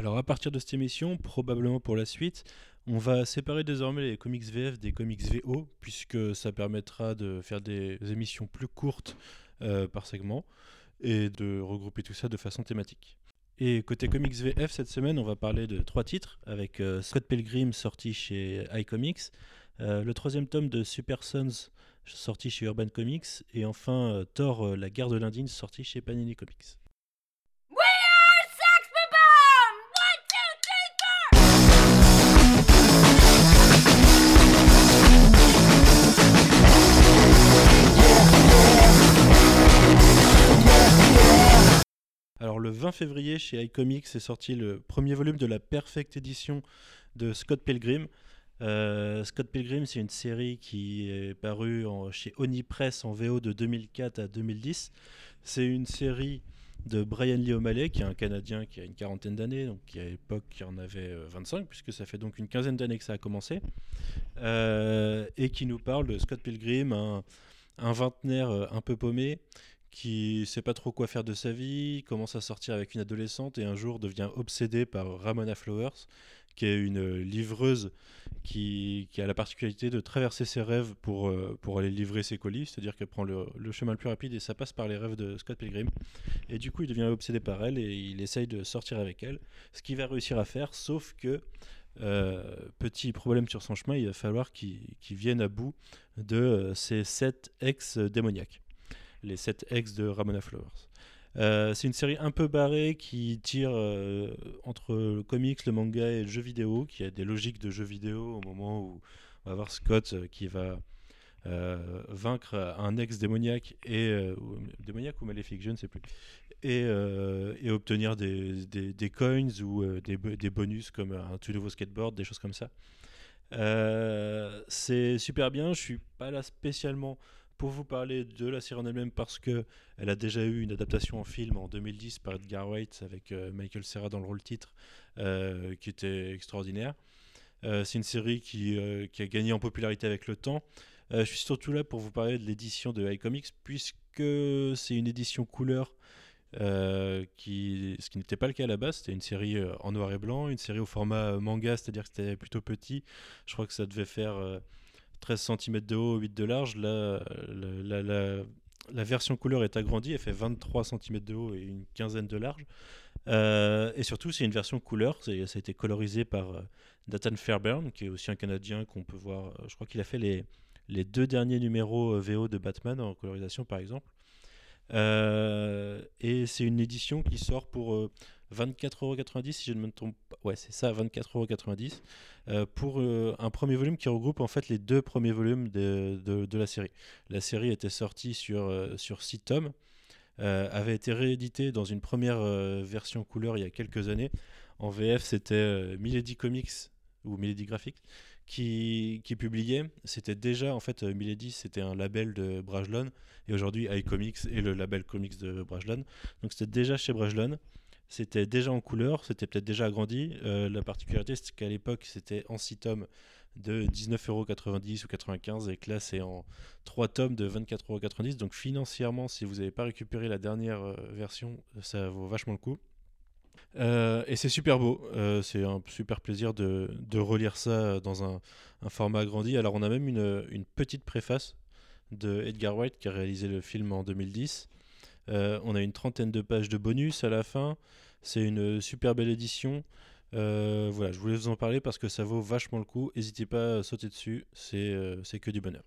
Alors à partir de cette émission, probablement pour la suite, on va séparer désormais les comics VF des comics VO, puisque ça permettra de faire des émissions plus courtes euh, par segment et de regrouper tout ça de façon thématique. Et côté comics VF, cette semaine, on va parler de trois titres, avec euh, Scott Pilgrim sorti chez iComics, euh, le troisième tome de Super Sons sorti chez Urban Comics, et enfin Thor, la guerre de l'Indine sorti chez Panini Comics. Alors le 20 février chez iComics est sorti le premier volume de la Perfect Edition de Scott Pilgrim. Euh, Scott Pilgrim, c'est une série qui est parue chez Oni Press en VO de 2004 à 2010. C'est une série de Brian Lee O'Malley, qui est un Canadien qui a une quarantaine d'années, donc qui à l'époque en avait 25, euh, puisque ça fait donc une quinzaine d'années que ça a commencé, euh, et qui nous parle de Scott Pilgrim, un, un un peu paumé, qui sait pas trop quoi faire de sa vie, commence à sortir avec une adolescente et un jour devient obsédé par Ramona Flowers, qui est une livreuse qui, a la particularité de traverser ses rêves pour, euh, aller livrer ses colis, c'est-à-dire qu'elle prend le, chemin le plus rapide et ça passe par les rêves de Scott Pilgrim. Et du coup, il devient obsédé par elle et il essaye de sortir avec elle, ce qu'il va réussir à faire, sauf que euh, petit problème sur son chemin, il va falloir qu'il vienne à bout de euh, ses sept ex démoniaques les 7 ex de Ramona Flowers. Euh, c'est une série un peu barrée qui tire euh, entre le comics, le manga et le jeu vidéo, qui a des logiques de jeu vidéo au moment où on va voir Scott euh, qui va vaincre un ex démoniaque et démoniaque ou maléfique, je ne sais plus, et, et obtenir des, des, coins ou des, des, bonus comme un tout nouveau skateboard, des choses comme ça. c'est super bien. Je suis pas là spécialement pour vous parler de la série en elle-même parce que elle a déjà eu une adaptation en film en 2010 par Edgar Wright avec euh, Michael Serra dans le rôle titre euh, qui était extraordinaire. Euh, c'est une série qui, a gagné en popularité avec le temps. je suis surtout là pour vous parler de l'édition de iComics puisque c'est une édition couleur qui, ce qui n'était pas le cas à la base, c'était une série en noir et blanc, une série au format manga, c'est-à-dire que c'était plutôt petit. Je crois que ça devait faire 13 cm de haut, 8 de large. La, la, version couleur est agrandie, elle fait 23 cm de haut et une quinzaine de large. Euh, et surtout, c'est une version couleur, ça a été colorisé par euh, Nathan Fairbairn, qui est aussi un Canadien qu'on peut voir. Euh, je crois qu'il a fait les deux derniers numéros VO de Batman en colorisation, par exemple. et c'est une édition qui sort pour 24,90€ si je ne me trompe pas. Ouais, c'est ça, 24,90€ euh, pour euh, un premier volume qui regroupe en fait les deux premiers volumes de, de, la série. La série était sortie sur, euh, sur 6 tomes, avait été rééditée dans une première version couleur il y a quelques années. En VF, c'était Milady Comics ou Milady Graphics qui, qui publiait. C'était déjà, en fait, Milady, c'était un label de Brajlon, et aujourd'hui, iComics est le label comics de Brajlon. Donc c'était déjà chez Brajlon. C'était déjà en couleur, c'était peut-être déjà agrandi. Euh, la particularité, c'est qu'à l'époque, c'était en 6 tomes de 19,90€ ou 95 et que là, c'est en 3 tomes de 24,90€. Donc financièrement, si vous n'avez pas récupéré la dernière euh, version, ça vaut vachement le coup. Euh, et c'est super beau, c'est un super plaisir de, relire ça dans un, format agrandi. Alors on a même une, une, petite préface de Edgar White qui a réalisé le film en 2010. Euh, on a une trentaine de pages de bonus à la fin. C'est une super belle édition. Euh, voilà, je voulais vous en parler parce que ça vaut vachement le coup. N'hésitez pas à sauter dessus, euh, c'est que du bonheur.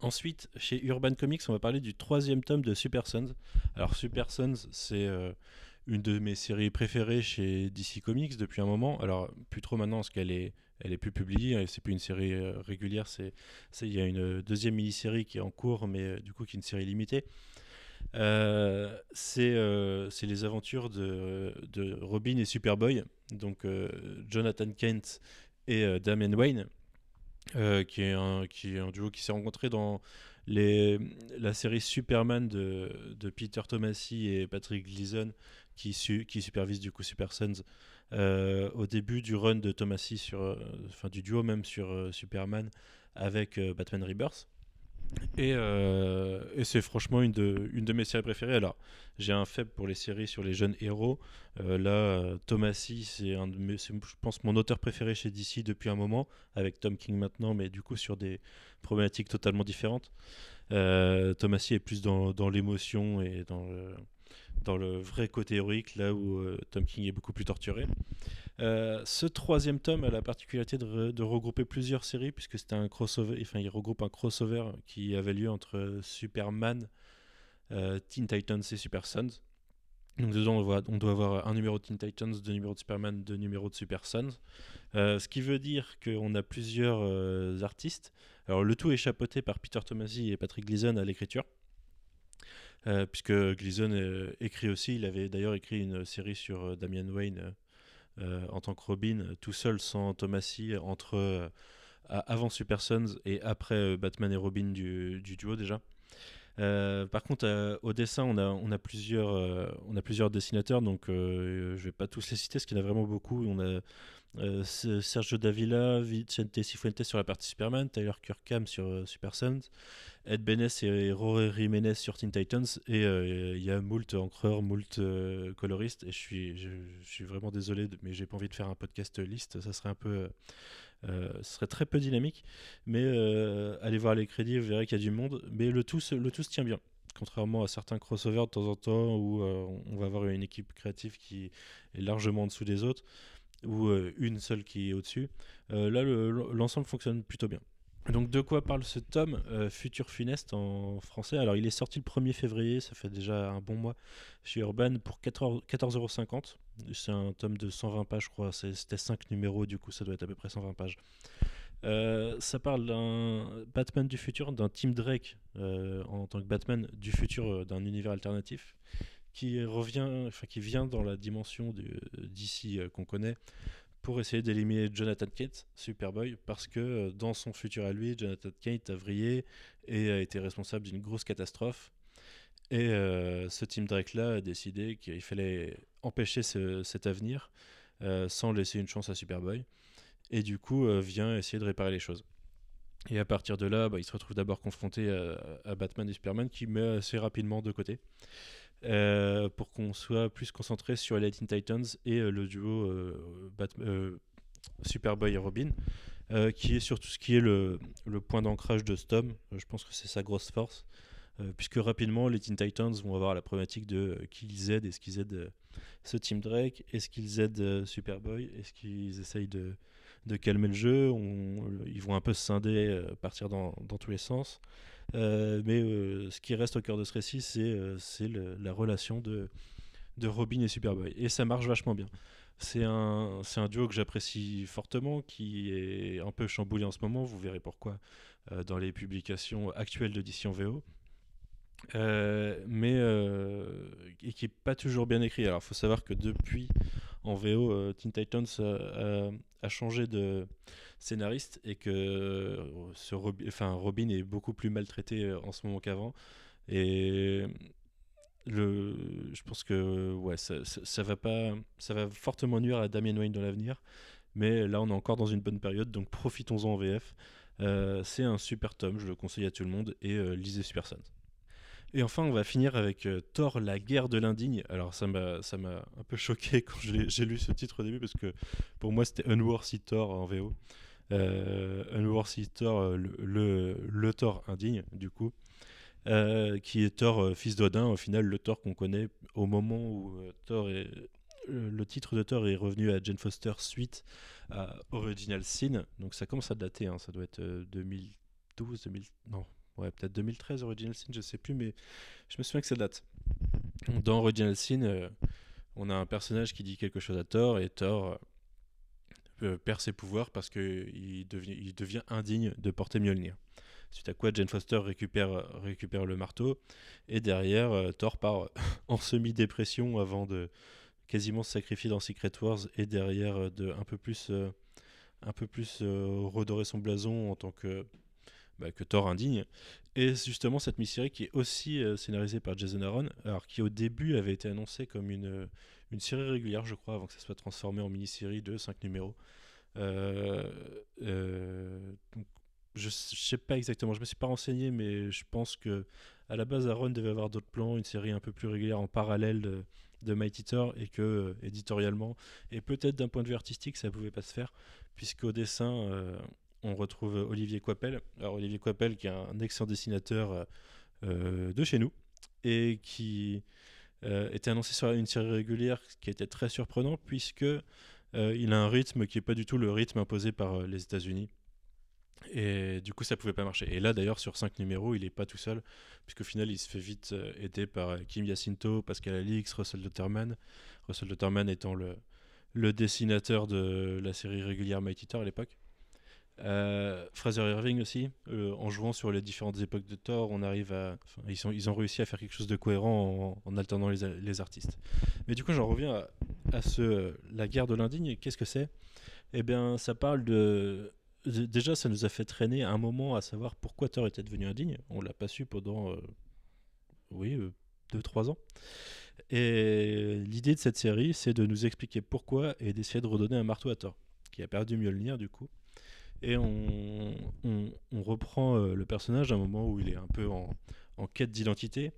Ensuite, chez Urban Comics, on va parler du troisième tome de Super Sons. Alors, Super Sons, c'est une de mes séries préférées chez DC Comics depuis un moment. Alors, plus trop maintenant parce qu'elle est, elle est plus publiée, c'est plus une série régulière. Il y a une deuxième mini-série qui est en cours, mais du coup qui est une série limitée. Euh, euh, c'est les aventures de, de, Robin et Superboy, donc euh, Jonathan Kent et Damien Wayne, qui, est un, qui un duo qui s'est rencontré dans les, la série Superman de, de, Peter Tomasi et Patrick Gleason, qui, qui supervise du coup Super Sons au début du run de Tomasi sur, enfin du duo même sur Superman avec Batman Rebirth. Et, euh, et c'est franchement une de, mes séries préférées. Alors, j'ai un faible pour les séries sur les jeunes héros. Euh, là, Thomasy, c'est un de mes- je pense, mon auteur préféré chez DC depuis un moment, avec Tom King maintenant, mais du coup sur des problématiques totalement différentes. Euh, Thomasy est plus dans, dans l'émotion et dans le, dans le vrai côté héroïque, là où euh, Tom King est beaucoup plus torturé. Euh, ce troisième tome a la particularité de, re- de regrouper plusieurs séries, puisque c'était un crossover, enfin il regroupe un crossover qui avait lieu entre Superman, euh, Teen Titans et Super Sons. Donc dedans on, voit- on doit avoir un numéro de Teen Titans, deux numéros de Superman, deux numéros de Super Sons. Euh, ce qui veut dire qu'on a plusieurs artistes. Alors le tout est chapeauté par Peter Tomasi et Patrick Gleason à l'écriture. Puisque Gleason écrit aussi, il avait d'ailleurs écrit une série sur Damian Wayne en tant que Robin, euh, tout seul sans Tomasi, entre euh, avant Super Sons et après euh, Batman et Robin du duo déjà. Euh, par contre, euh, au dessin, on a, on a, plusieurs, euh, on a plusieurs dessinateurs, donc je vais pas tous les citer, parce qu'il y en a vraiment beaucoup. On a Sergio Davila, Vicente Cifuentes sur la partie Superman, Tyler Kirkham sur Super Sons, Ed Benes et Rory Jiménez sur Teen Titans, et il y a moult encreurs, moult coloristes, et je suis, je, suis vraiment désolé, mais j'ai pas envie de faire un podcast liste, ça serait un peu... euh, ce serait très peu dynamique, mais euh, allez voir les crédits, vous verrez qu'il y a du monde, mais le tout, le tout se tient bien. Contrairement à certains crossovers de temps en temps où euh, on va avoir une équipe créative qui est largement en dessous des autres, ou une seule qui est au-dessus, là le- l'ensemble fonctionne plutôt bien. Donc de quoi parle ce tome euh, Futur Funeste en français? Alors il est sorti le 1er février, ça fait déjà un bon mois chez Urban pour 14 14,50€. C'est un tome de 120 pages je crois, c'était 5 numéros du coup ça doit être à peu près 120 pages. Euh, ça parle d'un Batman du futur, d'un Tim Drake euh, en tant que Batman du futur euh, d'un univers alternatif qui revient, enfin qui vient dans la dimension d'ici qu'on connaît pour essayer d'éliminer Jonathan Kent, Superboy, parce que euh, dans son futur à lui, Jonathan Kent a vrillé et a été responsable d'une grosse catastrophe. Et euh, ce Team Drake-là a décidé qu'il fallait empêcher ce- cet avenir euh, sans laisser une chance à Superboy. Et du coup, vient essayer de réparer les choses. Et à partir de là, bah, il se retrouve d'abord confronté à, à Batman et Superman qui met assez rapidement de côté. Euh, pour qu'on soit plus concentré sur les Teen Titans et euh, le duo euh, Superboy et Robin, qui est sur tout ce qui est le, point d'ancrage de Stom. Euh, je pense que c'est sa grosse force, puisque rapidement les Teen Titans vont avoir la problématique de qui ils aident, est-ce qu'ils aident ce Team Drake, est-ce qu'ils aident Superboy, est-ce qu'ils essayent de, calmer le jeu, ils vont un peu se scinder, partir dans tous les sens. Euh, mais euh, ce qui reste au cœur de ce récit, c'est euh, la relation de, de Robin et Superboy. Et ça marche vachement bien. C'est un, un duo que j'apprécie fortement, qui est un peu chamboulé en ce moment, vous verrez pourquoi, dans les publications actuelles de DC en VO. Euh, mais euh, et qui est pas toujours bien écrit. Alors, il faut savoir que depuis en VO, euh, Teen Titans a, a- changé de scénariste et que euh, ce Robin est beaucoup plus maltraité euh, en ce moment qu'avant. Et le, je pense que ouais, ça, va pas, ça va fortement nuire à Damien Wayne dans l'avenir. Mais là, on est encore dans une bonne période, donc profitons-en en VF. Euh, c'est un super tome, je le conseille à tout le monde et euh, lisez Super Sons. Et enfin, on va finir avec euh, Thor, la guerre de l'indigne. Alors, ça m'a, ça m'a un peu choqué quand j'ai lu ce titre au début, parce que pour moi, c'était Unworthy Thor en VO. Euh, Unworthy Thor, euh, le, le, Thor indigne, du coup, euh, qui est Thor, fils d'Odin, au final, le Thor qu'on connaît au moment où Thor est. Le titre de Thor est revenu à Jane Foster suite à Original Sin, donc ça commence à dater, hein, ça doit être euh, 2012, 2000, non, ouais, peut-être 2013 Original Sin, je sais plus, mais je me souviens que ça date. Dans Original Sin, euh, on a un personnage qui dit quelque chose à Thor et Thor euh, perd ses pouvoirs parce qu'il devient, il devient indigne de porter Mjolnir. Suite à quoi Jane Foster récupère, récupère le marteau et derrière euh, Thor part en semi-dépression avant de quasiment se sacrifier dans Secret Wars et derrière euh, de un peu plus, euh, un peu plus euh, redorer son blason en tant que bah, que Thor indigne. Et justement cette mini-série qui est aussi euh, scénarisée par Jason Aaron, alors qui au début avait été annoncée comme une, euh, une série régulière, je crois, avant que ça soit transformé en mini-série de 5 numéros. Euh, donc, je sais pas exactement, je me suis pas renseigné, mais je pense que à la base, Aaron devait avoir d'autres plans, une série un peu plus régulière en parallèle de, de Mighty Thor, et que éditorialement, et peut-être d'un point de vue artistique, ça pouvait pas se faire, puisqu'au dessin, on retrouve Olivier Coipel. Olivier Coipel, qui est un excellent dessinateur euh, de chez nous, et qui était annoncé sur une série régulière qui était très surprenant, puisque il a un rythme qui n'est pas du tout le rythme imposé par les États-Unis. Et du coup, ça pouvait pas marcher. Et là, d'ailleurs, sur 5 numéros, il est pas tout seul, puisqu'au final, il se fait vite euh, aider par euh, Kim Yacinto, Pascal Alix, Russell Lutterman. Russell Lutterman étant le, le dessinateur de la série régulière Mighty Thor à l'époque. Euh, Fraser Irving aussi, en jouant sur les différentes époques de Thor, on arrive à, ils, ont réussi à faire quelque chose de cohérent en, alternant les, artistes. Mais du coup, j'en reviens à, ce, la guerre de l'indigne. Qu'est-ce que c'est? Eh bien, ça parle de déjà, ça nous a fait traîner un moment à savoir pourquoi Thor était devenu indigne. On l'a pas su pendant, euh, oui, 2-3 euh, ans. Et l'idée de cette série, c'est de nous expliquer pourquoi et d'essayer de redonner un marteau à Thor, qui a perdu Mjolnir du coup. Et on, reprend euh, le personnage à un moment où il est un peu en, quête d'identité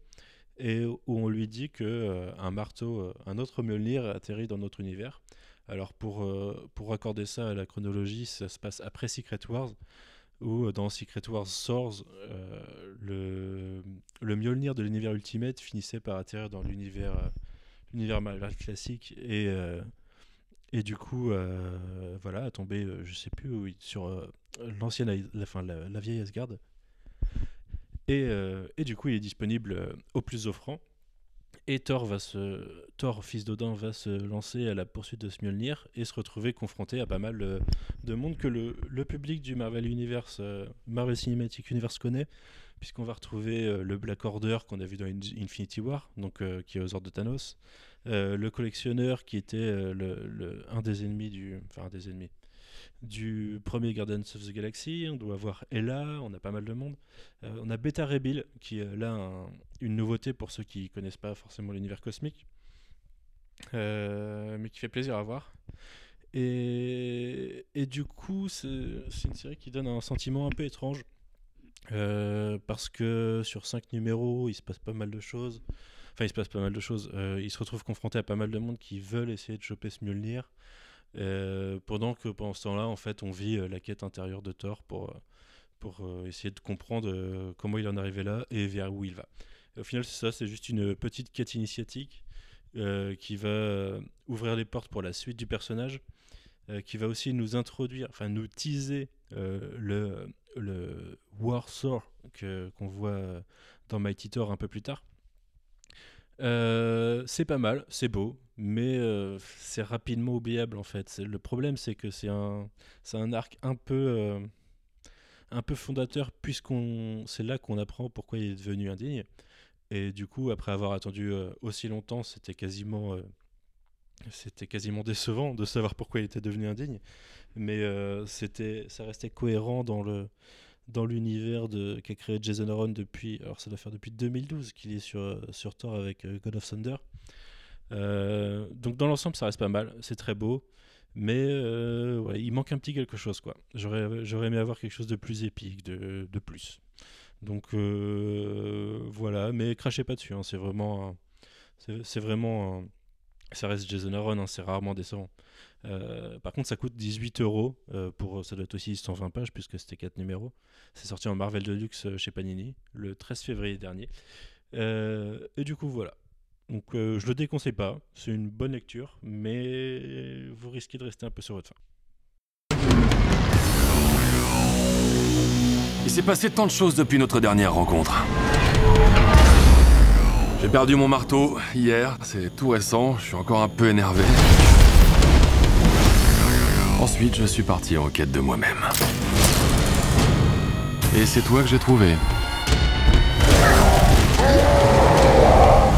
et où on lui dit que un marteau, un autre Mjolnir atterrit dans notre univers. Alors pour, euh, pour raccorder ça à la chronologie, ça se passe après Secret Wars, où euh, dans Secret Wars Swords, euh, le, le Mjolnir de l'univers Ultimate finissait par atterrir dans l'univers l'univers Marvel classique et, et du coup voilà a tombé je sais plus où, sur l'ancienne la, fin, la, vieille Asgard. Et, et, du coup il est disponible au plus offrant. Et Thor, va se, Thor, fils d'Odin, va se lancer à la poursuite de Smjolnir et se retrouver confronté à pas mal de, monde que le, public du Marvel Universe, euh, Marvel Cinematic Universe connaît, puisqu'on va retrouver euh, le Black Order qu'on a vu dans Infinity War, donc euh, qui est aux ordres de Thanos, le collectionneur qui était le, un des ennemis du, enfin un des ennemis, du premier Guardians of the Galaxy, on doit avoir Ella, on a pas mal de monde. Euh, on a Beta Ray qui est là une nouveauté pour ceux qui connaissent pas forcément l'univers cosmique, euh, mais qui fait plaisir à voir. Et, et du coup, c'est une série qui donne un sentiment un peu étrange, euh, parce que sur 5 numéros, il se passe pas mal de choses. Enfin, il se passe pas mal de choses. il se retrouve confronté à pas mal de monde qui veulent essayer de choper ce Mjolnir. Euh, pendant que pendant ce temps-là, en fait, on vit euh, la quête intérieure de Thor pour, euh, pour essayer de comprendre comment il en est arrivé là et vers où il va. au final, c'est ça, c'est juste une petite quête initiatique qui va ouvrir les portes pour la suite du personnage, qui va aussi nous introduire, enfin nous teaser le, le War qu'on voit dans Mighty Thor un peu plus tard. C'est pas mal, c'est beau, mais euh, c'est rapidement oubliable en fait. Le problème, c'est que c'est un, arc un peu, euh, un peu fondateur, puisqu'on c'est là qu'on apprend pourquoi il est devenu indigne. Et du coup, après avoir attendu euh, aussi longtemps, c'était quasiment, c'était quasiment décevant de savoir pourquoi il était devenu indigne. Mais c'était, ça restait cohérent dans le dans l'univers qu'a créé Jason Aaron depuis, alors ça doit faire depuis 2012 qu'il est sur, sur Thor avec God of Thunder. Euh, donc dans l'ensemble, ça reste pas mal, c'est très beau, mais euh, il manque un petit quelque chose quoi. J'aurais, j'aurais aimé avoir quelque chose de plus épique, de, de plus. Donc euh, voilà, mais crachez pas dessus, hein, c'est vraiment, c'est, vraiment, ça reste Jason Aaron, hein, c'est rarement décevant. Par contre, ça coûte 18 euros pour, ça doit être aussi 120 pages puisque c'était 4 numéros. C'est sorti en Marvel Deluxe chez Panini le 13 février dernier. et du coup, voilà. Donc euh, je le déconseille pas, c'est une bonne lecture, mais vous risquez de rester un peu sur votre faim. Il s'est passé tant de choses depuis notre dernière rencontre. J'ai perdu mon marteau hier, c'est tout récent, je suis encore un peu énervé. Ensuite, je suis parti en quête de moi-même. Et c'est toi que j'ai trouvé.